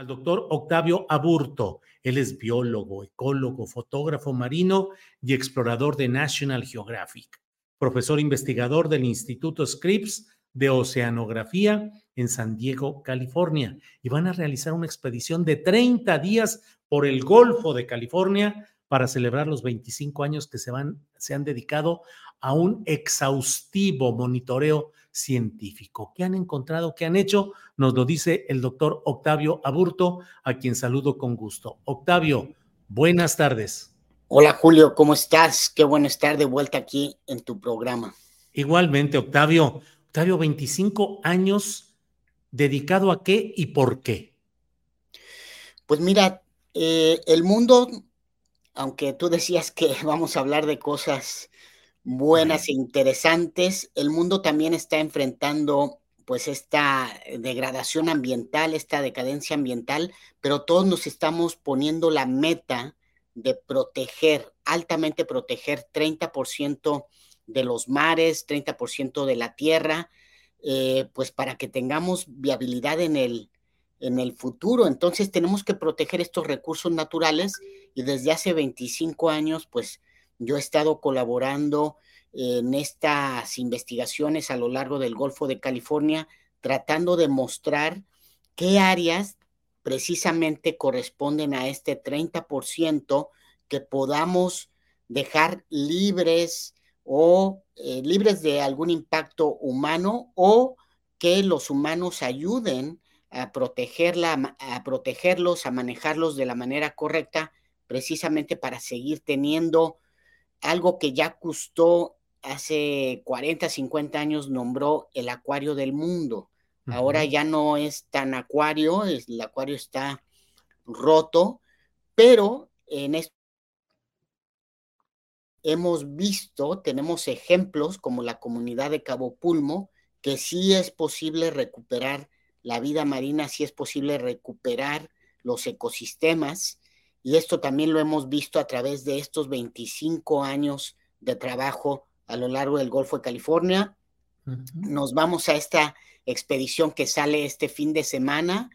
Al doctor Octavio Aburto. Él es biólogo, ecólogo, fotógrafo marino y explorador de National Geographic. Profesor investigador del Instituto Scripps de Oceanografía en San Diego, California. Y van a realizar una expedición de 30 días por el Golfo de California para celebrar los 25 años que se, van, se han dedicado a un exhaustivo monitoreo científico. ¿Qué han encontrado? ¿Qué han hecho? Nos lo dice el doctor Octavio Aburto, a quien saludo con gusto. Octavio, buenas tardes. Hola Julio, ¿cómo estás? Qué bueno estar de vuelta aquí en tu programa. Igualmente, Octavio. Octavio, 25 años dedicado a qué y por qué. Pues mira, eh, el mundo, aunque tú decías que vamos a hablar de cosas buenas e interesantes. El mundo también está enfrentando pues esta degradación ambiental, esta decadencia ambiental, pero todos nos estamos poniendo la meta de proteger, altamente proteger 30% de los mares, 30% de la tierra, eh, pues para que tengamos viabilidad en el, en el futuro. Entonces tenemos que proteger estos recursos naturales y desde hace 25 años, pues yo he estado colaborando en estas investigaciones a lo largo del Golfo de California, tratando de mostrar qué áreas precisamente corresponden a este 30% que podamos dejar libres o eh, libres de algún impacto humano o que los humanos ayuden a, protegerla, a protegerlos, a manejarlos de la manera correcta, precisamente para seguir teniendo algo que ya costó hace 40, 50 años nombró el acuario del mundo. Ahora ya no es tan acuario, el acuario está roto, pero en esto hemos visto, tenemos ejemplos como la comunidad de Cabo Pulmo, que sí es posible recuperar la vida marina, sí es posible recuperar los ecosistemas, y esto también lo hemos visto a través de estos 25 años de trabajo a lo largo del Golfo de California. Nos vamos a esta expedición que sale este fin de semana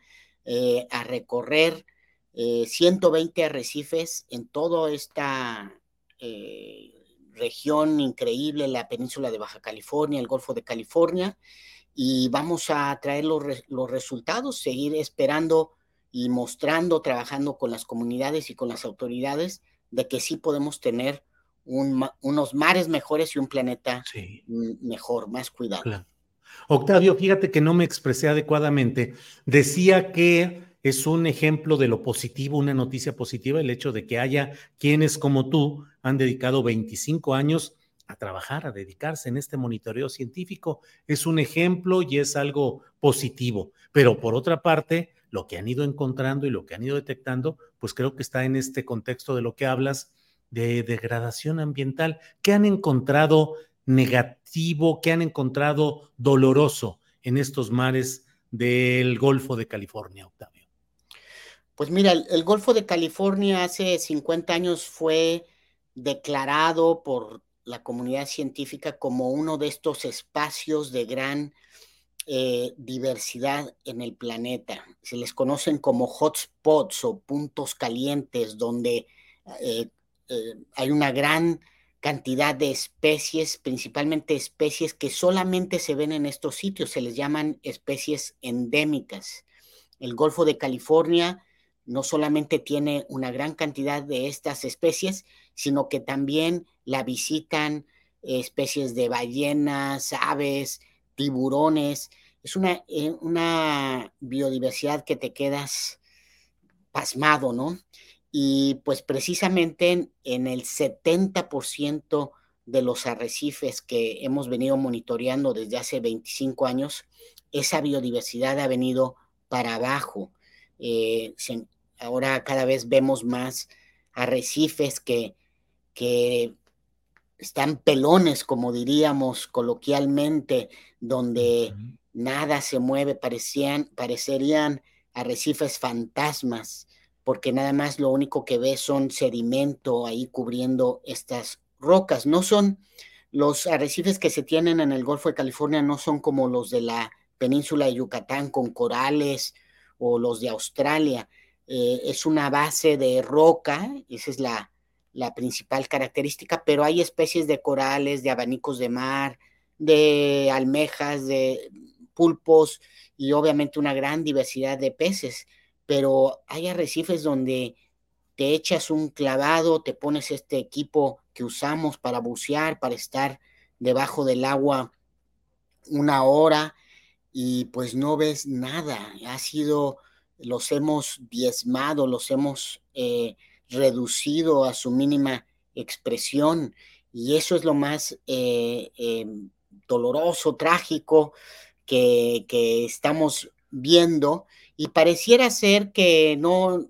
eh, a recorrer 120 eh, arrecifes en toda esta eh, región increíble, la península de Baja California, el Golfo de California. y vamos a traer los, los resultados, seguir esperando y mostrando, trabajando con las comunidades y con las autoridades de que sí podemos tener unos mares mejores y un planeta mejor, más cuidado. Octavio, fíjate que no me expresé adecuadamente. Decía que es un ejemplo de lo positivo, una noticia positiva, el hecho de que haya quienes como tú han dedicado 25 años a trabajar, a dedicarse en este monitoreo científico. Es un ejemplo y es algo positivo. Pero por otra parte, lo que han ido encontrando y lo que han ido detectando, pues creo que está en este contexto de lo que hablas de degradación ambiental. ¿Qué han encontrado negativo, qué han encontrado doloroso en estos mares del Golfo de California, Octavio? Pues mira, el, Golfo de California hace 50 años fue declarado por la comunidad científica como uno de estos espacios de gran eh, diversidad en el planeta. Se les conocen como hotspots o puntos calientes donde eh, eh, hay una gran cantidad de especies, principalmente especies que solamente se ven en estos sitios, se les llaman especies endémicas. El Golfo de California no solamente tiene una gran cantidad de estas especies, sino que también la visitan especies de ballenas, aves, tiburones. Es una, eh, biodiversidad que te quedas pasmado, ¿no? Y pues precisamente en, el 70% de los arrecifes que hemos venido monitoreando desde hace 25 años, esa biodiversidad ha venido para abajo. Eh, ahora cada vez vemos más arrecifes que, que están pelones, como diríamos coloquialmente, donde nada se mueve, parecían, parecerían arrecifes fantasmas porque nada más lo único que ve son sedimento ahí cubriendo estas rocas. No son los arrecifes que se tienen en el Golfo de California, no son como los de la península de Yucatán con corales o los de Australia. Eh, es una base de roca, esa es la, la principal característica, pero hay especies de corales, de abanicos de mar, de almejas, de pulpos y obviamente una gran diversidad de peces pero hay arrecifes donde te echas un clavado, te pones este equipo que usamos para bucear, para estar debajo del agua una hora y pues no ves nada. Ha sido, los hemos diezmado, los hemos eh, reducido a su mínima expresión. Y eso es lo más eh, em, doloroso, trágico que, que estamos viendo. Y pareciera ser que no,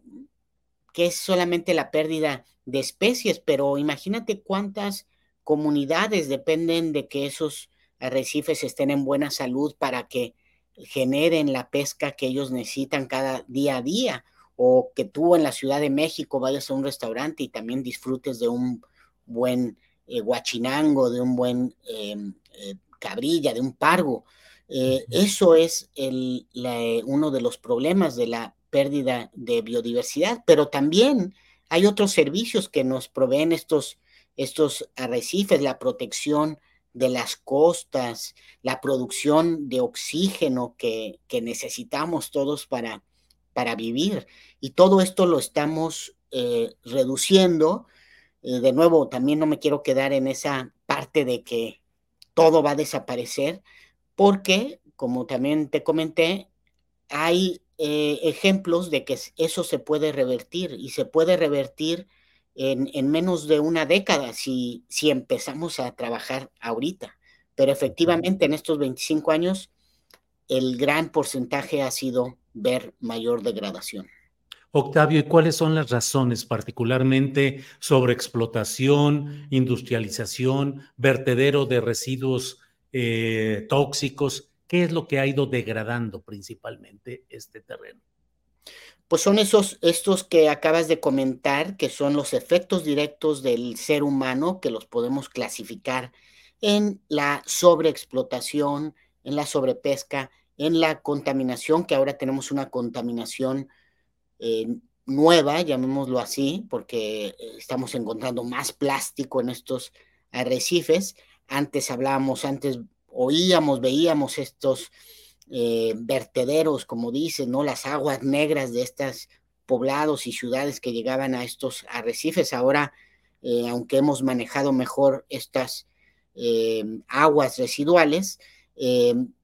que es solamente la pérdida de especies, pero imagínate cuántas comunidades dependen de que esos arrecifes estén en buena salud para que generen la pesca que ellos necesitan cada día a día, o que tú en la Ciudad de México vayas a un restaurante y también disfrutes de un buen eh, guachinango, de un buen em, eh, cabrilla, de un pargo. Eh, eso es el, uno de los problemas de la pérdida de biodiversidad, pero también hay otros servicios que nos proveen estos, estos arrecifes, la protección de las costas, la producción de oxígeno que, necesitamos todos para, para, vivir. Y todo esto lo estamos eh, reduciendo. De nuevo, también no me quiero quedar en esa parte de que todo va a desaparecer, porque, como también te comenté, hay eh, ejemplos de que eso se puede revertir y se puede revertir en, menos de una década si, si empezamos a trabajar ahorita. Pero efectivamente en estos 25 años el gran porcentaje ha sido ver mayor degradación. Octavio, ¿y cuáles son las razones particularmente sobre explotación, industrialización, vertedero de residuos eh, tóxicos? ¿Qué es lo que ha ido degradando principalmente este terreno? Pues son esos, estos que acabas de comentar, que son los efectos directos del ser humano, que los podemos clasificar en la sobreexplotación, en la sobrepesca, en la contaminación, que ahora tenemos una contaminación eh, nueva, llamémoslo así, porque eh, estamos encontrando más plástico en estos arrecifes, antes hablábamos, antes oíamos, veíamos estos eh, vertederos, como dicen, ¿no? Las aguas negras de estos poblados y ciudades que llegaban a estos arrecifes. Ahora, eh, aunque hemos manejado mejor estas eh, aguas residuales,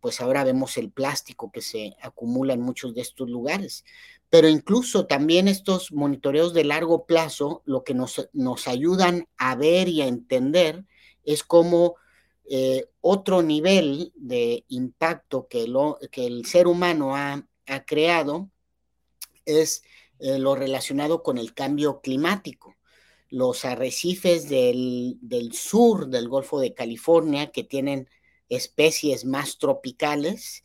pues ahora vemos el plástico que se acumula en muchos de estos lugares. Pero incluso también estos monitoreos de largo plazo, lo que nos, nos ayudan a ver y a entender es cómo eh, otro nivel de impacto que, lo, que el ser humano ha, creado es eh, lo relacionado con el cambio climático. Los arrecifes del, del, sur del Golfo de California, que tienen especies más tropicales,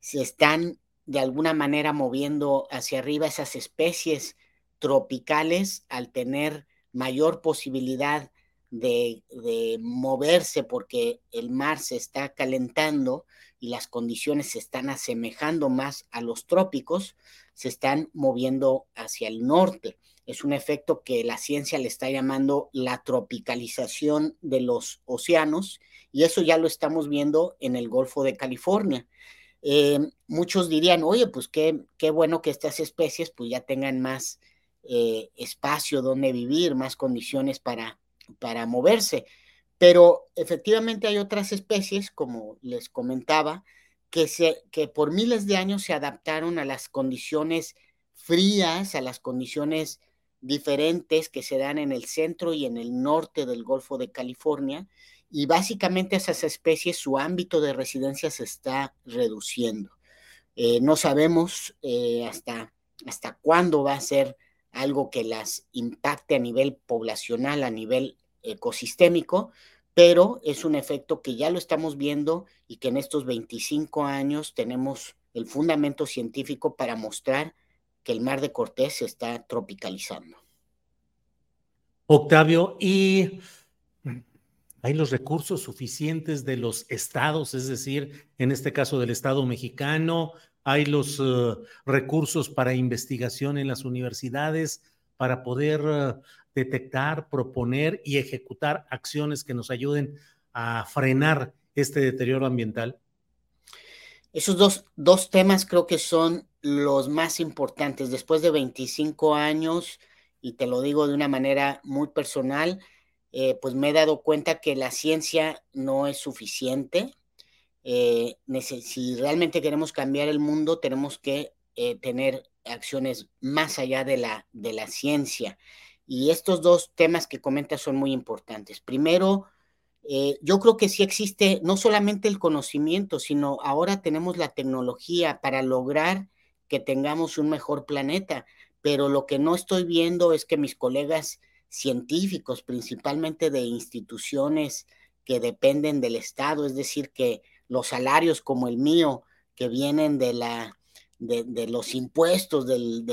se están de alguna manera moviendo hacia arriba esas especies tropicales al tener mayor posibilidad de, moverse porque el mar se está calentando y las condiciones se están asemejando más a los trópicos, se están moviendo hacia el norte. Es un efecto que la ciencia le está llamando la tropicalización de los océanos y eso ya lo estamos viendo en el Golfo de California. Eh, muchos dirían, oye, pues qué, qué, bueno que estas especies pues ya tengan más eh, espacio donde vivir, más condiciones para, para moverse. Pero efectivamente hay otras especies, como les comentaba, que, se, que por miles de años se adaptaron a las condiciones frías, a las condiciones diferentes que se dan en el centro y en el norte del Golfo de California. Y básicamente esas especies, su ámbito de residencia se está reduciendo. Eh, no sabemos eh, hasta, hasta cuándo va a ser algo que las impacte a nivel poblacional, a nivel ecosistémico, pero es un efecto que ya lo estamos viendo y que en estos 25 años tenemos el fundamento científico para mostrar que el mar de Cortés se está tropicalizando. Octavio, ¿y hay los recursos suficientes de los estados, es decir, en este caso del Estado mexicano, hay los eh, recursos para investigación en las universidades para poder eh, detectar, proponer y ejecutar acciones que nos ayuden a frenar este deterioro ambiental? Esos dos, dos temas creo que son los más importantes. Después de 25 años, y te lo digo de una manera muy personal, eh, pues me he dado cuenta que la ciencia no es suficiente. Eh, si realmente queremos cambiar el mundo, tenemos que tener acciones más allá de la, de la ciencia. Y estos dos temas que comentas son muy importantes. Primero, eh, yo creo que sí existe no solamente el conocimiento, sino ahora tenemos la tecnología para lograr que tengamos un mejor planeta. Pero lo que no estoy viendo es que mis colegas científicos, principalmente de instituciones que dependen del Estado, es decir, que los salarios como el mío, que vienen de la de, los impuestos del,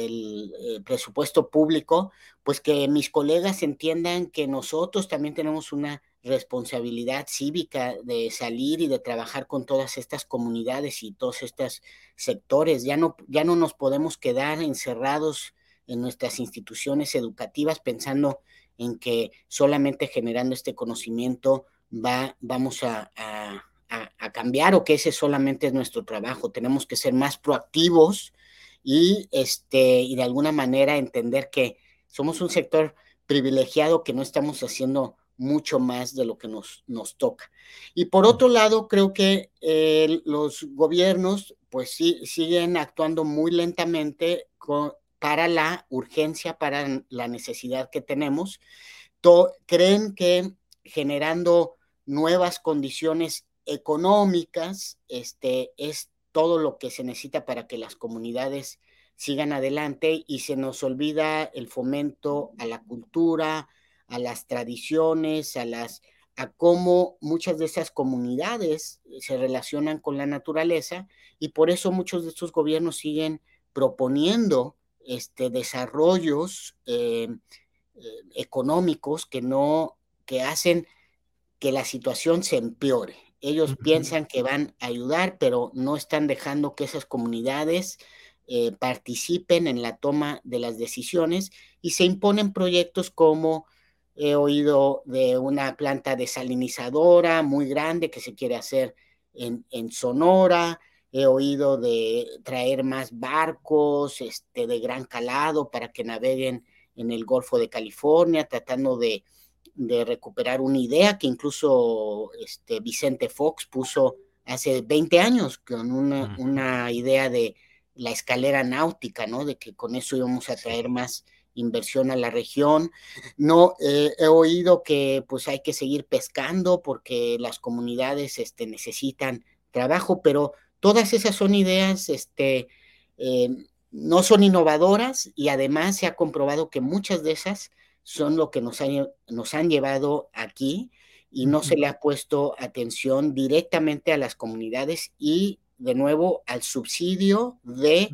eh, presupuesto público, pues que mis colegas entiendan que nosotros también tenemos una responsabilidad cívica de salir y de trabajar con todas estas comunidades y todos estos sectores. Ya no, ya no nos podemos quedar encerrados en nuestras instituciones educativas pensando en que solamente generando este conocimiento va, vamos a a, cambiar o que ese solamente es nuestro trabajo. Tenemos que ser más proactivos y, este, y de alguna manera entender que somos un sector privilegiado que no estamos haciendo mucho más de lo que nos, nos toca. Y por otro lado, creo que eh, los gobiernos pues sí, siguen actuando muy lentamente para la urgencia, para la necesidad que tenemos. creen que generando nuevas condiciones económicas, este, es todo lo que se necesita para que las comunidades sigan adelante y se nos olvida el fomento a la cultura, a las tradiciones, a las a cómo muchas de esas comunidades se relacionan con la naturaleza y por eso muchos de estos gobiernos siguen proponiendo este, desarrollos eh, eh, económicos que no que hacen que la situación se empeore. Ellos piensan que van a ayudar, pero no están dejando que esas comunidades eh, participen en la toma de las decisiones y se imponen proyectos como he oído de una planta desalinizadora muy grande que se quiere hacer en, en Sonora, he oído de traer más barcos este, de gran calado para que naveguen en el Golfo de California, tratando de, de recuperar una idea que incluso este, Vicente Fox puso hace 20 años con una, una, idea de la escalera náutica, ¿no? De que con eso íbamos a traer más inversión a la región. No, eh, he oído que pues hay que seguir pescando porque las comunidades este, necesitan trabajo, pero todas esas son ideas este, eh, no son innovadoras y además se ha comprobado que muchas de esas son lo que nos han, nos han llevado aquí y no se le ha puesto atención directamente a las comunidades y de nuevo al subsidio de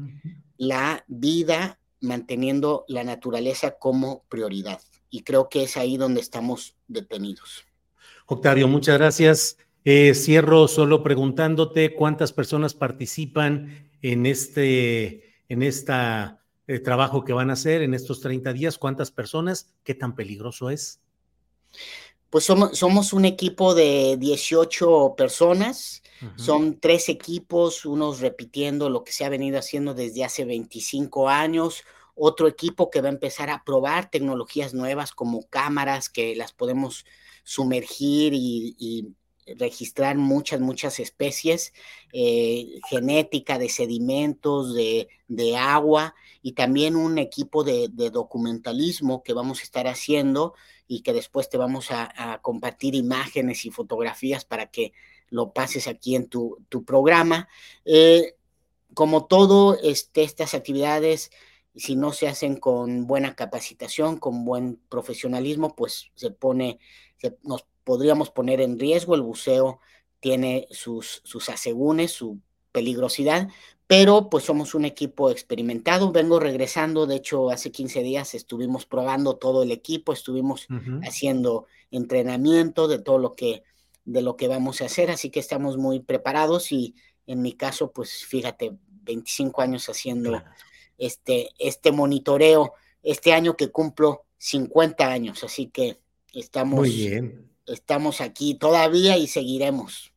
la vida manteniendo la naturaleza como prioridad. Y creo que es ahí donde estamos detenidos. Octavio, muchas gracias. Eh, cierro solo preguntándote cuántas personas participan en este en este trabajo que van a hacer en estos 30 días, cuántas personas, qué tan peligroso es. Pues somos, somos un equipo de 18 personas, son tres equipos, unos repitiendo lo que se ha venido haciendo desde hace 25 años, otro equipo que va a empezar a probar tecnologías nuevas como cámaras que las podemos sumergir y, registrar muchas, muchas especies, eh, genética de sedimentos, de, agua y también un equipo de, documentalismo que vamos a estar haciendo y que después te vamos a, compartir imágenes y fotografías para que lo pases aquí en tu, programa. Eh, como todo, este, estas actividades, si no se hacen con buena capacitación, con buen profesionalismo, pues se pone, se, nos podríamos poner en riesgo. El buceo tiene sus, sus asegúnes, su peligrosidad, pero pues somos un equipo experimentado. Vengo regresando, de hecho, hace 15 días estuvimos probando todo el equipo, estuvimos haciendo entrenamiento de todo lo que de lo que vamos a hacer, así que estamos muy preparados y en mi caso, pues fíjate, 25 años haciendo este, este monitoreo, este año que cumplo 50 años, así que estamos muy bien estamos aquí todavía y seguiremos.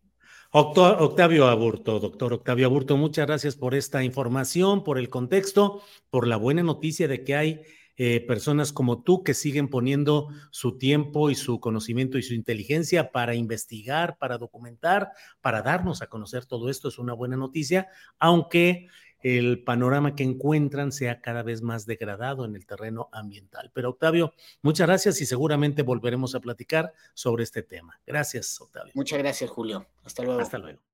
Octavio Aburto, doctor Octavio Aburto, muchas gracias por esta información, por el contexto, por la buena noticia de que hay eh, personas como tú que siguen poniendo su tiempo y su conocimiento y su inteligencia para investigar, para documentar, para darnos a conocer todo esto. Es una buena noticia, aunque el panorama que encuentran sea cada vez más degradado en el terreno ambiental. Pero Octavio, muchas gracias y seguramente volveremos a platicar sobre este tema. Gracias, Octavio. Muchas gracias, Julio. Hasta luego. Hasta luego.